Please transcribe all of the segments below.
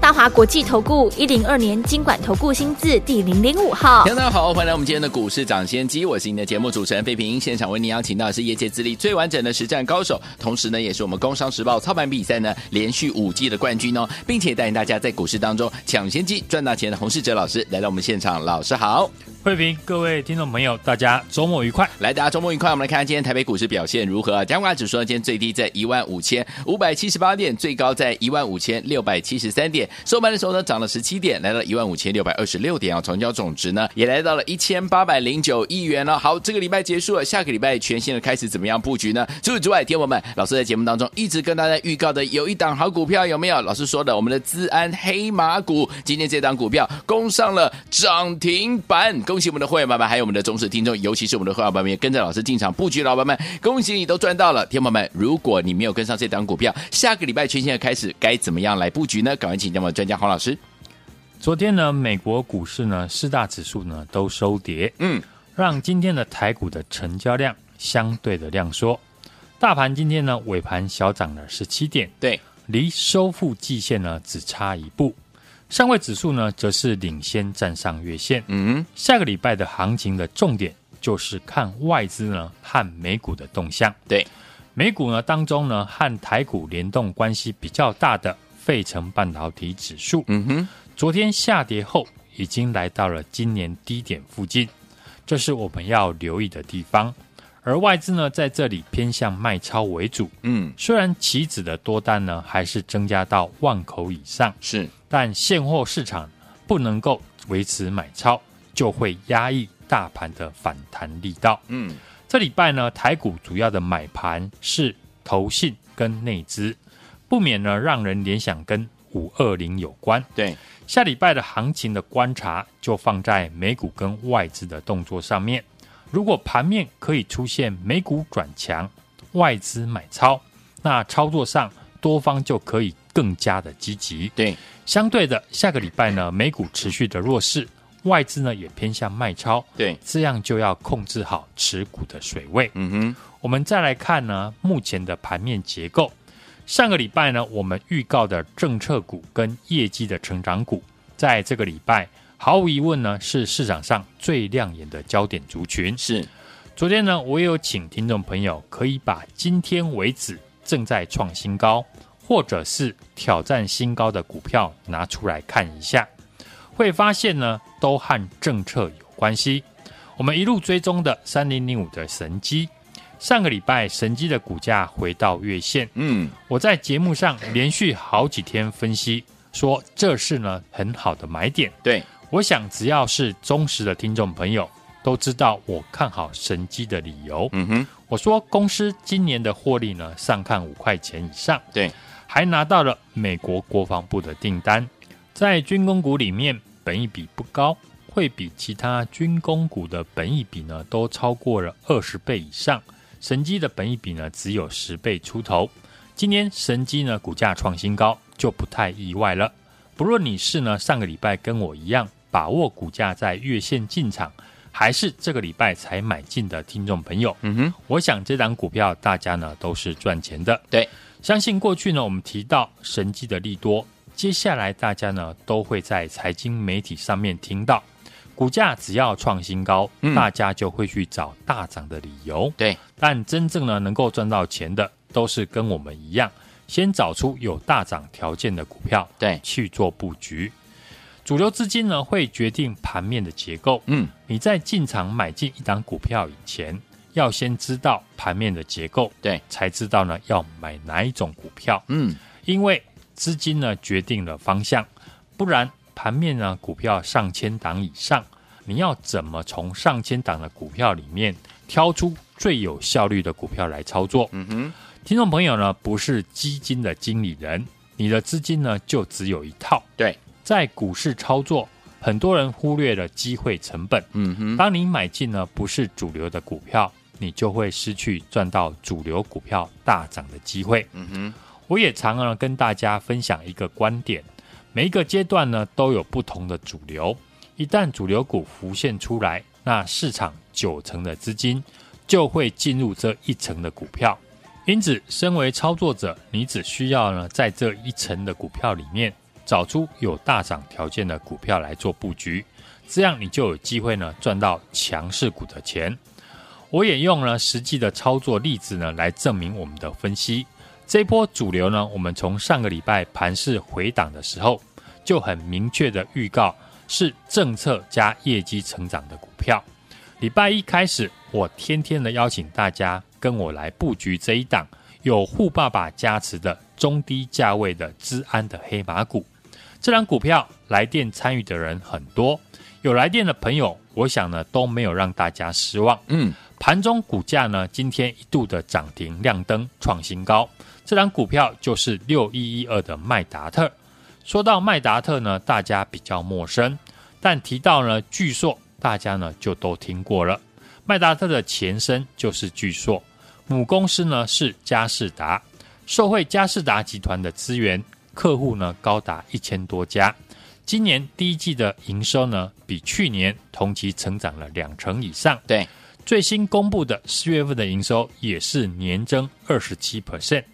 大华国际投顾一零二年金管投顾新字第零零五号，大家好，欢迎来我们今天的股市涨先机，我是您的节目主持人费平，现场为您邀请到的是业界资历最完整的实战高手，同时呢，也是我们工商时报操盘比赛呢连续五季的冠军哦，并且带领大家在股市当中抢先机赚大钱的洪世哲老师来到我们现场，老师好，费平，各位听众朋友，大家周末愉快，来，大家周末愉快，我们来看看今天台北股市表现如何？加权指数呢，今天最低在一万五千五百七十八点，最高在一万五千六百七十三点，收盘的时候呢。涨了十七点，来到一万五千六百二十六点啊！成交总值呢也来到了一千八百零九亿元了。好，这个礼拜结束了，下个礼拜全新的开始，怎么样布局呢？除此之外，天友们，老师在节目当中一直跟大家预告的有一档好股票，有没有？老师说的，我们的资安黑马股，今天这档股票攻上了涨停板，恭喜我们的会员们，还有我们的忠实听众，尤其是我们的会员们，跟着老师进场布局，老板们，恭喜你都赚到了。天友们，如果你没有跟上这档股票，下个礼拜全新的开始，该怎么样来布局呢？赶快请教我们专家黄老师。昨天呢，美国股市呢四大指数呢都收跌，嗯，让今天的台股的成交量相对的量缩。大盘今天呢尾盘小涨了十七点，对，离收复季线呢只差一步。上位指数呢则是领先站上月线，嗯，下个礼拜的行情的重点就是看外资呢和美股的动向。对，美股呢当中呢和台股联动关系比较大的费城半导体指数，嗯哼。昨天下跌后，已经来到了今年低点附近，这是我们要留意的地方。而外资呢，在这里偏向卖超为主。嗯，虽然期指的多单呢还是增加到万口以上，是，但现货市场不能够维持买超，就会压抑大盘的反弹力道。嗯，这礼拜呢，台股主要的买盘是投信跟内资，不免呢让人联想跟五二零有关。对。下礼拜的行情的观察就放在美股跟外资的动作上面。如果盘面可以出现美股转强，外资买超，那操作上多方就可以更加的积极。对，相对的，下个礼拜呢，美股持续的弱势，外资呢也偏向卖超。对，这样就要控制好持股的水位。嗯哼，我们再来看呢，目前的盘面结构。上个礼拜呢，我们预告的政策股跟业绩的成长股，在这个礼拜毫无疑问呢，是市场上最亮眼的焦点族群。是，昨天呢，我也有请听众朋友可以把今天为止正在创新高或者是挑战新高的股票拿出来看一下，会发现呢，都和政策有关系。我们一路追踪的三零零五的神机。上个礼拜，神机的股价回到月线。嗯，我在节目上连续好几天分析，说这是呢很好的买点。对，我想只要是忠实的听众朋友都知道我看好神机的理由。嗯哼，我说公司今年的获利呢上看五块钱以上。对，还拿到了美国国防部的订单，在军工股里面，本益比不高，会比其他军工股的本益比呢都超过了二十倍以上。神机的本益比呢只有十倍出头，今年神机呢股价创新高就不太意外了。不论你是呢上个礼拜跟我一样把握股价在月线进场，还是这个礼拜才买进的听众朋友，嗯哼，我想这档股票大家呢都是赚钱的。对，相信过去呢我们提到神机的利多，接下来大家呢都会在财经媒体上面听到。股价只要创新高，嗯，大家就会去找大涨的理由。对，但真正呢能够赚到钱的，都是跟我们一样，先找出有大涨条件的股票，对，去做布局。主流资金呢会决定盘面的结构。嗯，你在进场买进一档股票以前，要先知道盘面的结构，对，才知道呢要买哪一种股票。嗯，因为资金呢决定了方向，不然。盘面呢，股票上千档以上，你要怎么从上千档的股票里面挑出最有效率的股票来操作？嗯哼，听众朋友呢，不是基金的经理人，你的资金呢就只有一套。对，在股市操作，很多人忽略了机会成本。嗯哼，当你买进呢不是主流的股票，你就会失去赚到主流股票大涨的机会。嗯哼。我也常常跟大家分享一个观点：每一个阶段呢都有不同的主流，一旦主流股浮现出来，那市场九成的资金就会进入这一层的股票。因此，身为操作者，你只需要呢在这一层的股票里面找出有大涨条件的股票来做布局，这样你就有机会呢赚到强势股的钱。我也用了实际的操作例子呢来证明我们的分析。这波主流呢，我们从上个礼拜盘市回档的时候，就很明确的预告是政策加业绩成长的股票。礼拜一开始，我天天的邀请大家跟我来布局这一档有富爸爸加持的中低价位的资安的黑马股。这档股票来电参与的人很多，有来电的朋友，我想呢都没有让大家失望。嗯，盘中股价呢今天一度的涨停亮灯创新高。这档股票就是六一一二的麦达特。说到麦达特呢，大家比较陌生，但提到呢巨硕，大家呢就都听过了。麦达特的前身就是巨硕，母公司呢是佳士达，受惠佳士达集团的资源，客户呢高达一千多家。今年第一季的营收呢，比去年同期成长了两成以上。对，最新公布的四月份的营收也是年增二十七 percent。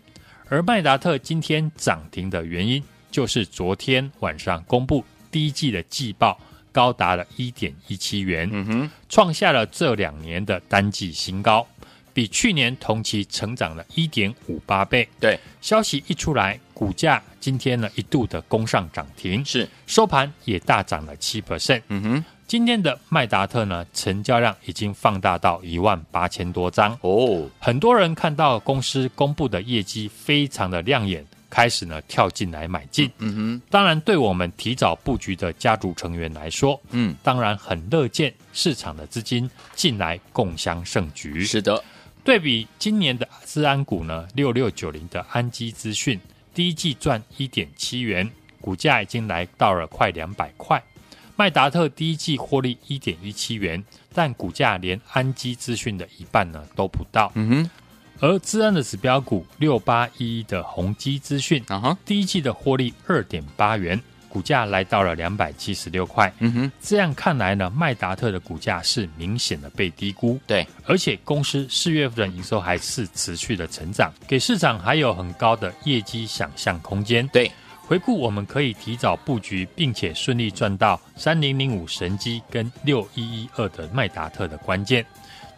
而麦达特今天涨停的原因，就是昨天晚上公布第一季的季报高达了一点一七元，嗯哼，创下了这两年的单季新高，比去年同期成长了一点五八倍。对，消息一出来，股价今天呢一度的攻上涨停，是收盘也大涨了七 percent，嗯哼。今天的麦达特呢，成交量已经放大到一万八千多张哦。很多人看到公司公布的业绩非常的亮眼，开始呢跳进来买进。嗯哼，当然对我们提早布局的家族成员来说，嗯，当然很乐见市场的资金进来共襄盛举。是的，对比今年的资安股呢，六六九零的安基资讯，第一季赚一点七元，股价已经来到了快两百块。麦达特第一季获利一点一七元，但股价连安基资讯的一半呢都不到。嗯哼，而资安的指标股六八一一的宏基资讯，啊哈，第一季的获利二点八元，股价来到了两百七十六块。嗯哼，这样看来呢，麦达特的股价是明显的被低估。对，而且公司四月份的营收还是持续的成长，给市场还有很高的业绩想象空间。对。回顾，我们可以提早布局，并且顺利赚到三零零五神机跟六一一二的麦达特的关键，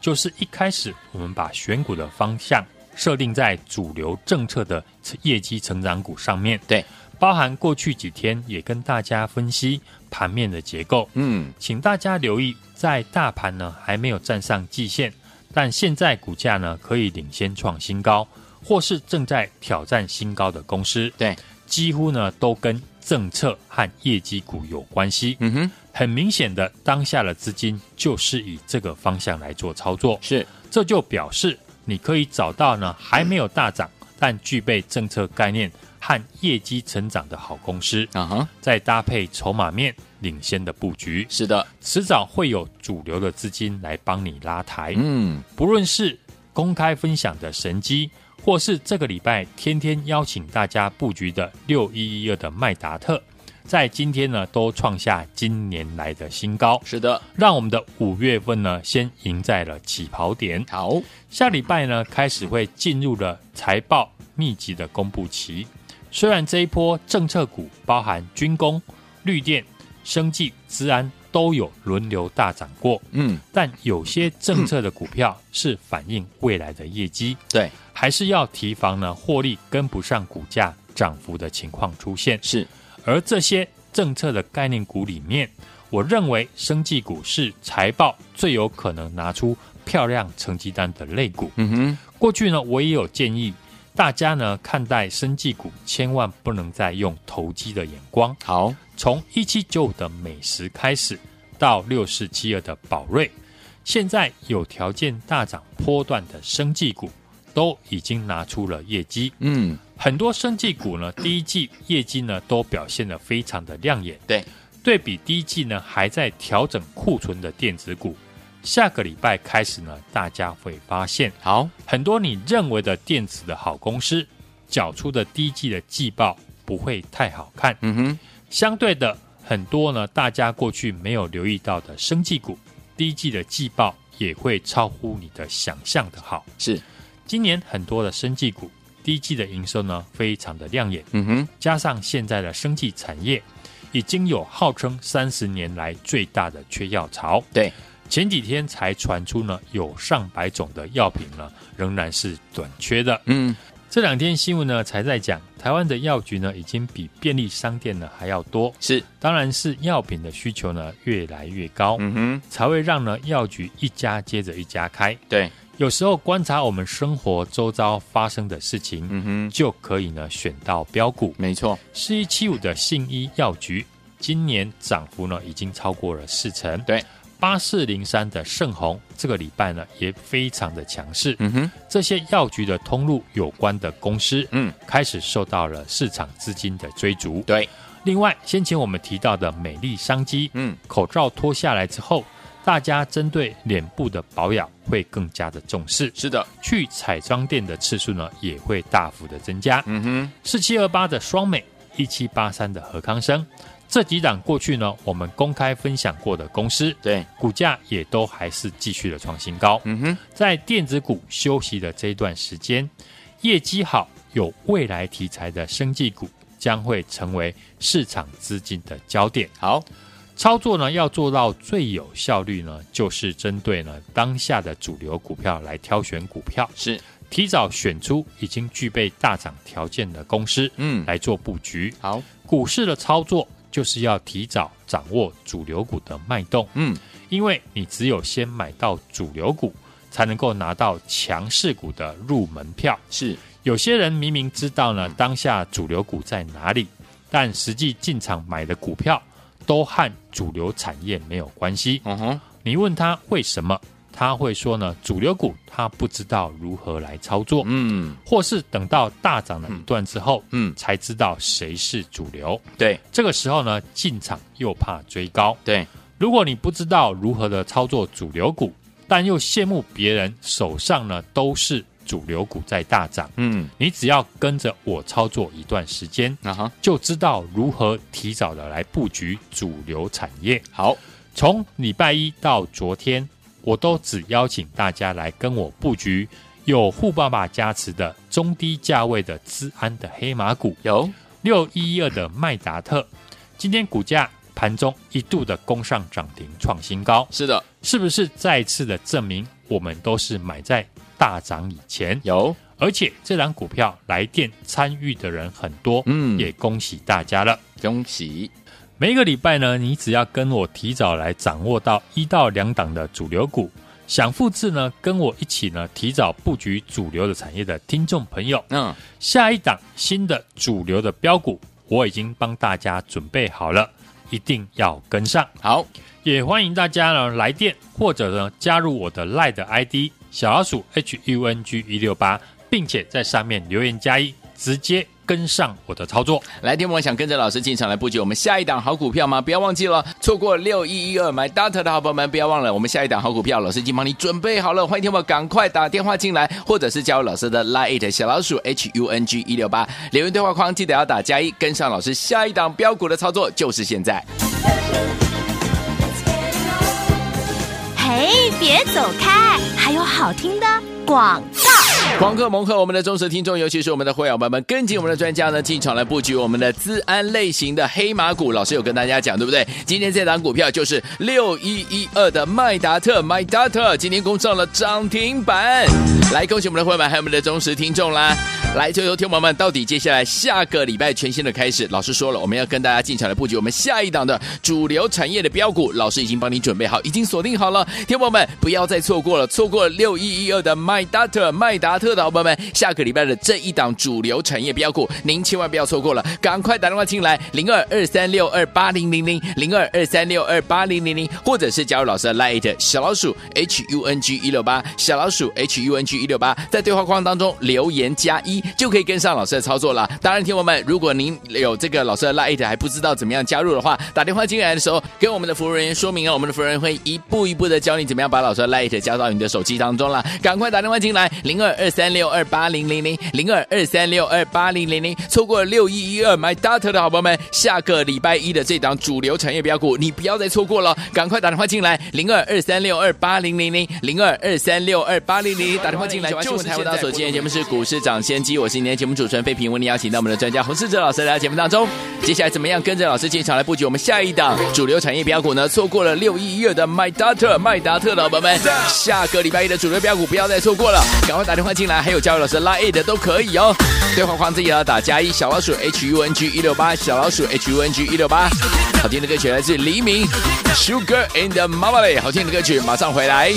就是一开始我们把选股的方向设定在主流政策的业绩成长股上面。对，包含过去几天也跟大家分析盘面的结构。嗯，请大家留意，在大盘呢还没有站上季线，但现在股价呢可以领先创新高，或是正在挑战新高的公司。对。几乎呢都跟政策和业绩股有关系。嗯哼，很明显的，当下的资金就是以这个方向来做操作。是，这就表示你可以找到呢还没有大涨，但具备政策概念和业绩成长的好公司。啊哈，再搭配筹码面领先的布局。是的，迟早会有主流的资金来帮你拉抬。嗯，不论是公开分享的神机。或是这个礼拜天天邀请大家布局的六一一二的麦达特，在今天呢都创下今年来的新高。是的，让我们的五月份呢先赢在了起跑点。好，下礼拜呢开始会进入了财报密集的公布期。虽然这一波政策股包含军工、绿电、生技、资安。都有轮流大涨过，嗯，但有些政策的股票是反映未来的业绩，对，还是要提防呢，获利跟不上股价涨幅的情况出现。是，而这些政策的概念股里面，我认为生技股是财报最有可能拿出漂亮成绩单的类股。嗯哼，过去呢，我也有建议大家呢，看待生技股千万不能再用投机的眼光。好。从一七九五的美食开始，到六四七二的宝瑞，现在有条件大涨波段的生技股，都已经拿出了业绩。嗯，很多生技股呢，第一季业绩呢都表现得非常的亮眼。对，对比第一季呢还在调整库存的电子股，下个礼拜开始呢，大家会发现，好，很多你认为的电子的好公司，缴出的第一季的季报不会太好看。嗯哼，相对的，很多呢，大家过去没有留意到的生技股，第一季的季报也会超乎你的想象的好。是，今年很多的生技股第一季的营收呢，非常的亮眼。嗯哼，加上现在的生技产业已经有号称三十年来最大的缺药潮。对。前几天才传出呢，有上百种的药品呢，仍然是短缺的。嗯，这两天新闻呢，才在讲台湾的药局呢，已经比便利商店呢还要多。是，当然是药品的需求呢越来越高，嗯哼，才会让呢药局一家接着一家开。对，有时候观察我们生活周遭发生的事情，嗯哼，就可以呢选到标股。没错，四一七五的信一药局，今年涨幅呢已经超过了四成。对。八四零三的盛虹，这个礼拜呢也非常的强势。嗯哼，这些药局的通路有关的公司，嗯，开始受到了市场资金的追逐。对，另外先前我们提到的美丽商机，嗯，口罩脱下来之后，大家针对脸部的保养会更加的重视。是的，去彩妆店的次数呢也会大幅的增加。嗯哼，四七二八的双美，一七八三的何康生。这几档过去呢，我们公开分享过的公司，对股价也都还是继续的创新高。嗯哼，在电子股休息的这一段时间，业绩好、有未来题材的生技股将会成为市场资金的焦点。好，操作呢要做到最有效率呢，就是针对呢当下的主流股票来挑选股票，是。提早选出已经具备大涨条件的公司，嗯，来做布局。好，股市的操作。就是要提早掌握主流股的脉动，嗯，因为你只有先买到主流股，才能够拿到强势股的入门票。是，有些人明明知道呢，当下主流股在哪里，但实际进场买的股票都和主流产业没有关系。嗯哼，你问他为什么？他会说呢，主流股他不知道如何来操作，嗯，或是等到大涨了一段之后，嗯，才知道谁是主流。对，这个时候呢，进场又怕追高。对，如果你不知道如何的操作主流股，但又羡慕别人手上呢都是主流股在大涨，嗯，你只要跟着我操作一段时间，啊哈，就知道如何提早的来布局主流产业。好，从礼拜一到昨天。我都只邀请大家来跟我布局有富爸爸加持的中低价位的资安的黑马股，有。六一一二的麦达特，今天股价盘中一度的攻上涨停创新高，是的，是不是再次的证明我们都是买在大涨以前？有，而且这档股票来电参与的人很多，嗯，也恭喜大家了，恭喜。每一个礼拜呢，你只要跟我提早来掌握到一到两档的主流股，想复制呢，跟我一起呢提早布局主流的产业的听众朋友，嗯，下一档新的主流的标股，我已经帮大家准备好了，一定要跟上。好，也欢迎大家呢来电或者呢加入我的 LINE 的 ID 小老鼠 H U N G 一六八，并且在上面留言加一，直接。跟上我的操作，来天，我想跟着老师进场来布局我们下一档好股票吗？不要忘记了，错过六一一二买 data 的好朋友们，不要忘了，我们下一档好股票，老师已经帮你准备好了。欢迎天宝赶快打电话进来，或者是加入老师的 Line 小老鼠 H U N G 一六八，留言对话框记得要打加一，跟上老师下一档标股的操作就是现在。嘿，别走开，还有好听的广。狂贺猛贺我们的忠实听众，尤其是我们的会员朋友们，跟紧我们的专家呢，进场来布局我们的资安类型的黑马股。老师有跟大家讲，对不对？今天这档股票就是六一一二的麦达特，麦达特今天攻上了涨停板。来，恭喜我们的会员们，还有我们的忠实听众啦！来，就由听众们，到底接下来下个礼拜全新的开始，老师说了，我们要跟大家进场来布局我们下一档的主流产业的标股。老师已经帮你准备好，已经锁定好了，听众们不要再错过了，错过了六一一二的麦达特，麦达特。特的伙伴们，下个礼拜的这一档主流产业标股，您千万不要错过了，赶快打电话进来，零二二三六二八零零零，零二二三六二八零零零，或者是加入老师的 Light 小老鼠 H U N G 一六八，小老鼠 H U N G 一六八，在对话框当中留言加一，就可以跟上老师的操作了。当然，听友们，如果您有这个老师的 Light 还不知道怎么样加入的话，打电话进来的时候，跟我们的服务人员说明啊，我们的服务人员会一步一步的教你怎么样把老师的 Light 加到你的手机当中了。赶快打电话进来，零二二。二三六二八零零零零二二三六二八零零零，错过了六一一二 My Doctor 的好朋友们，下个礼拜一的这档主流产业标股，你不要再错过了，赶快打电话进来，零二二三六二八零零零零二二三六二八零零，打电话进来就是台湾大所。今天节目是股市涨先机，我是今天节目主持人费平，为您邀请到我们的专家洪世哲老师来到节目当中。接下来怎么样跟着老师进场来布局我们下一档主流产业标股呢？错过了六一一二的 My Doctor 麦达特的好朋友们，下个礼拜一的主流标股不要再错过了，赶快打电话进来，还有教育老师拉 A 的都可以哦。对话框自己要打加一小老鼠 H U N G 一六八小老鼠 H U N G 一六八。好听的歌曲来自黎明 Sugar in the Mamale，好听的歌曲马上回来。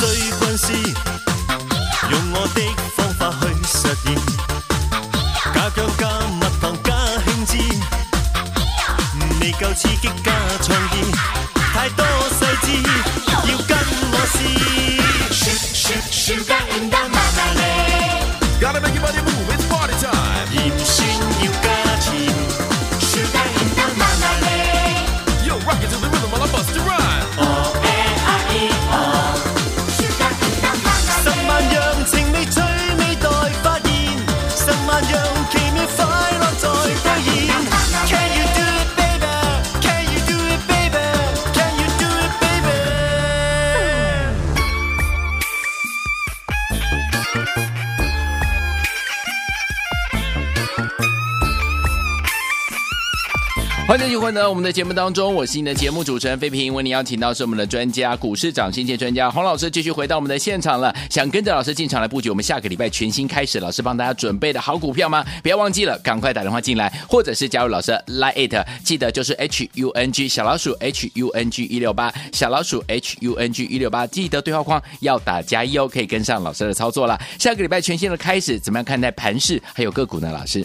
所关，欢喜。欢迎继续回到我们的节目当中，我是你的节目主持人费平，为你邀请到是我们的专家，股市涨先机专家洪老师，继续回到我们的现场了。想跟着老师进场来布局我们下个礼拜全新开始，老师帮大家准备的好股票吗？不要忘记了，赶快打电话进来，或者是加入老师 Line it，记得就是 H U N G 小老鼠 H U N G 一六八小老鼠 H U N G 一六八，记得对话框要打加一哦，可以跟上老师的操作了。下个礼拜全新的开始，怎么样看待盘势还有个股呢？老师？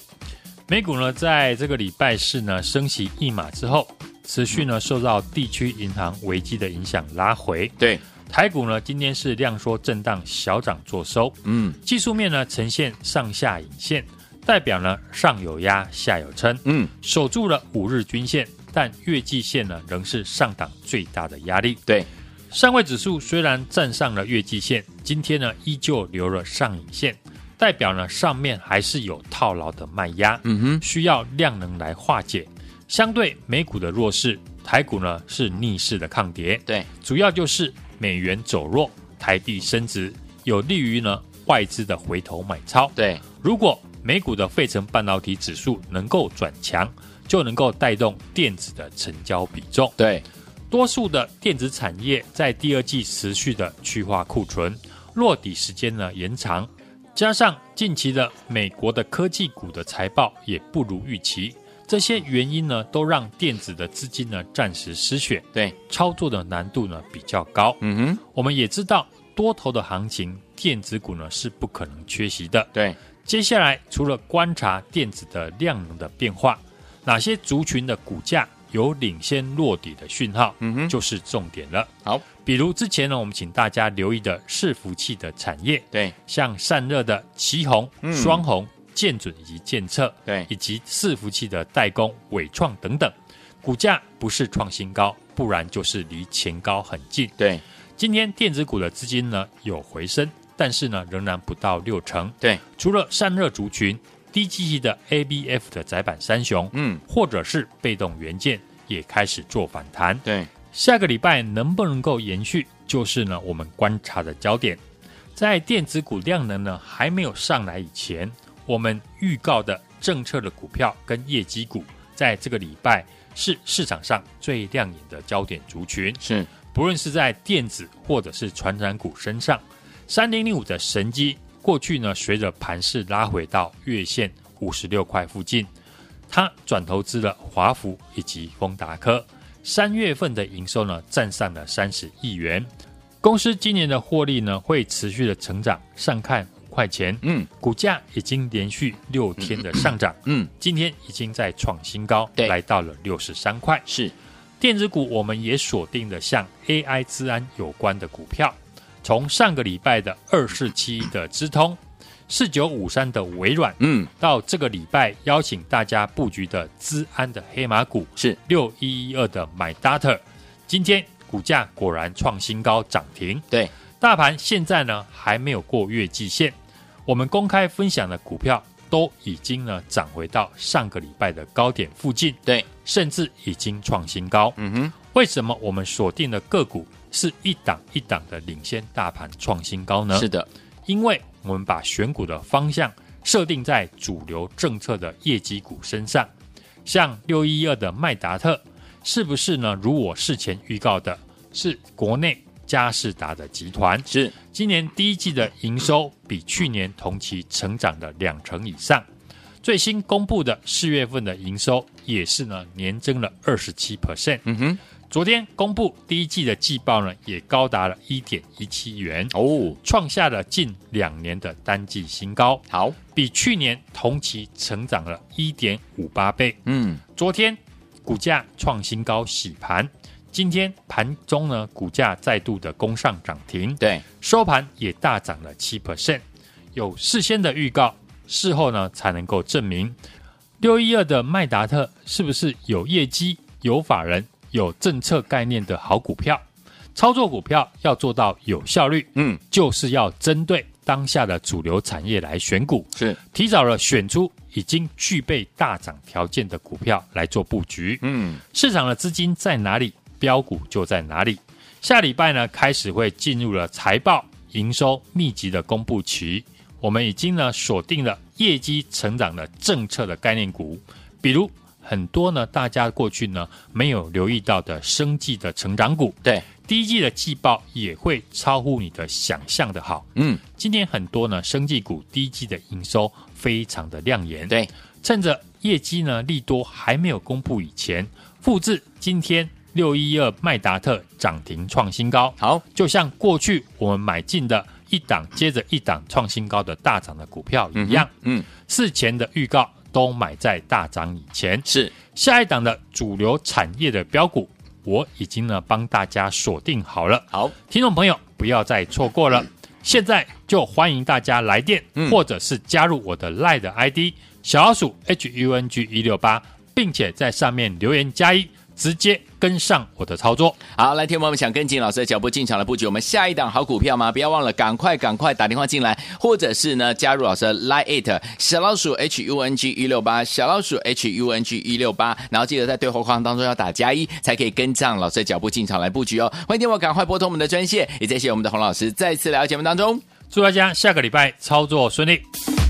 美股呢，在这个礼拜四呢升息一码之后，持续呢受到地区银行危机的影响拉回。对，台股呢今天是量缩震荡小涨作收。嗯，技术面呢呈现上下影线，代表呢上有压下有撑。嗯，守住了五日均线，但月季线呢仍是上档最大的压力。对，上位指数虽然站上了月季线，今天呢依旧留了上影线。代表呢，上面还是有套牢的卖压，嗯哼，需要量能来化解。相对美股的弱势，台股呢是逆势的抗跌，对，主要就是美元走弱，台币升值，有利于呢外资的回头买超。对，如果美股的费城半导体指数能够转强，就能够带动电子的成交比重。对，多数的电子产业在第二季持续的去化库存，落底时间呢延长。加上近期的美国的科技股的财报也不如预期，这些原因呢，都让电子的资金呢暂时失血，对操作的难度呢比较高。嗯哼，我们也知道多头的行情，电子股呢是不可能缺席的。对，接下来除了观察电子的量能的变化，哪些族群的股价有领先落底的讯号，嗯哼，就是重点了。好，比如之前呢，我们请大家留意的伺服器的产业，对，像散热的奇鋐、双红、建准以及建测，对，以及伺服器的代工伟创等等，股价不是创新高，不然就是离前高很近。对，今天电子股的资金呢有回升，但是呢仍然不到六成。对，除了散热族群。低基期的 ABF 的窄板三雄，嗯，或者是被动元件也开始做反弹。对，下个礼拜能不能够延续，就是呢我们观察的焦点。在电子股量能呢还没有上来以前，我们预告的政策的股票跟业绩股，在这个礼拜是市场上最亮眼的焦点族群。是，不论是在电子或者是传染股身上，三零零五的神机。过去呢，随着盘势拉回到月线五十六块附近，它转投资了华孚以及丰达科。三月份的营收呢，占上了三十亿元。公司今年的获利呢，会持续的成长，上看五块钱。嗯，股价已经连续六天的上涨。嗯，今天已经在创新高，来到了六十三块。是电子股，我们也锁定了像 AI 资安有关的股票。从上个礼拜的二四七的资通，四九五三的微软，嗯，到这个礼拜邀请大家布局的资安的黑马股是六一一二的 MyData，今天股价果然创新高涨停。对，大盘现在呢还没有过月季线，我们公开分享的股票都已经呢涨回到上个礼拜的高点附近，对，甚至已经创新高。嗯哼，为什么我们锁定的个股？是一档一档的领先大盘创新高呢？是的，因为我们把选股的方向设定在主流政策的业绩股身上，像六一二的麦达特，是不是呢？如我事前预告的，是国内佳士达的集团，是今年第一季的营收比去年同期成长了两成以上，最新公布的四月份的营收也是呢年增了二十七 percent。嗯哼。昨天公布第一季的季报呢，也高达了一点一七元哦，创下了近两年的单季新高。好，比去年同期成长了一点五八倍。嗯，昨天股价创新高洗盘，今天盘中呢，股价再度的攻上涨停。对，收盘也大涨了七 percent。有事先的预告，事后呢才能够证明。六一二的麦达特是不是有业绩、有法人？有政策概念的好股票，操作股票要做到有效率，嗯，就是要针对当下的主流产业来选股，是提早了选出已经具备大涨条件的股票来做布局，嗯，市场的资金在哪里，标股就在哪里。下礼拜呢，开始会进入了财报营收密集的公布期，我们已经呢锁定了业绩成长的政策的概念股，比如。很多呢，大家过去呢没有留意到的生技的成长股，对，第一季的季报也会超乎你的想象的好。嗯，今天很多呢生技股第一季的营收非常的亮眼，对，趁着业绩呢利多还没有公布以前，复制今天六一二麦达特涨停创新高。好，就像过去我们买进的一档接着一档创新高的大涨的股票一样，嗯，事前的预告。都买在大涨以前，是。下一档的主流产业的标股，我已经呢帮大家锁定好了。好，听众朋友不要再错过了，现在就欢迎大家来电，嗯、或者是加入我的 LINE 的 ID 小老鼠 HUNG 一六八，并且在上面留言加一。直接跟上我的操作，好，来，听我们想跟进老师的脚步进场来布局，我们下一档好股票吗？不要忘了，赶快赶快打电话进来，或者是呢加入老师的 Line it 小老鼠 H U N G 一六八小老鼠 H U N G 一六八，然后记得在对话框当中要打加一，才可以跟上老师的脚步进场来布局哦。欢迎听我赶快拨通我们的专线，也谢谢我们的洪老师再次来到节目当中，祝大家下个礼拜操作顺利。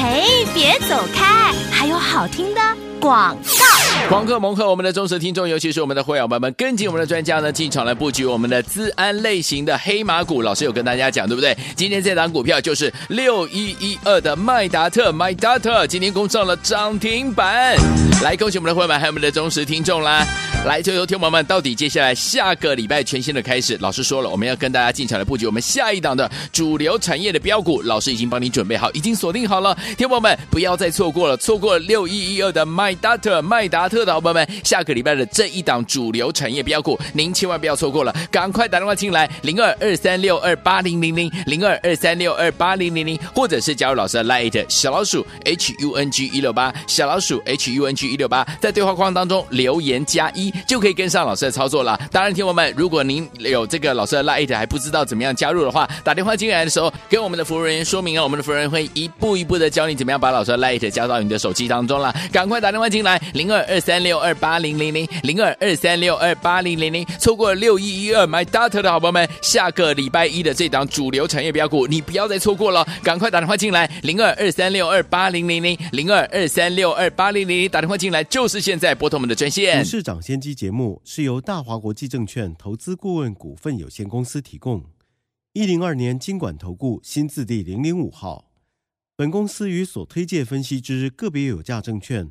嘿，别走开，还有好听的广告。狂客猛客，我们的忠实听众，尤其是我们的会员朋友们，跟紧我们的专家呢，进场来布局我们的资安类型的黑马股。老师有跟大家讲，对不对？今天这档股票就是六一一二的麦达特，MyData，今天攻上了涨停板。来，恭喜我们的会员们，还有我们的忠实听众啦！来，就由听友们，到底接下来下个礼拜全新的开始，老师说了，我们要跟大家进场来布局我们下一档的主流产业的标股。老师已经帮你准备好，已经锁定好了，听友们不要再错过了，错过六一一二的麦达特，麦达。达特的伙伴们，下个礼拜的这一档主流产业标股，您千万不要错过了，赶快打电话进来，零二二三六二八零零零，零二二三六二八零零零，或者是加入老师的 Light 小老鼠 H U N G 一六八，小老鼠 H U N G 一六八，在对话框当中留言加一，就可以跟上老师的操作了。当然，听友们，如果您有这个老师的 Light 还不知道怎么样加入的话，打电话进来的时候，跟我们的服务人员说明啊，我们的服务人员会一步一步的教你怎么样把老师的 Light 加到你的手机当中了。赶快打电话进来，零二二三六二八零零零，零二二三六二八零零零，错过六一一二 My Data 的好朋友们，下个礼拜一的这档主流产业标股，你不要再错过了，赶快打电话进来，零二二三六二八零零零，零二二三六二八零零零，打电话进来就是现在，拨通我们的专线。股市涨先机节目是由大华国际证券投资顾问股份有限公司提供，一零二年金管投顾新字第零零五号。本公司与所推介分析之个别有价证券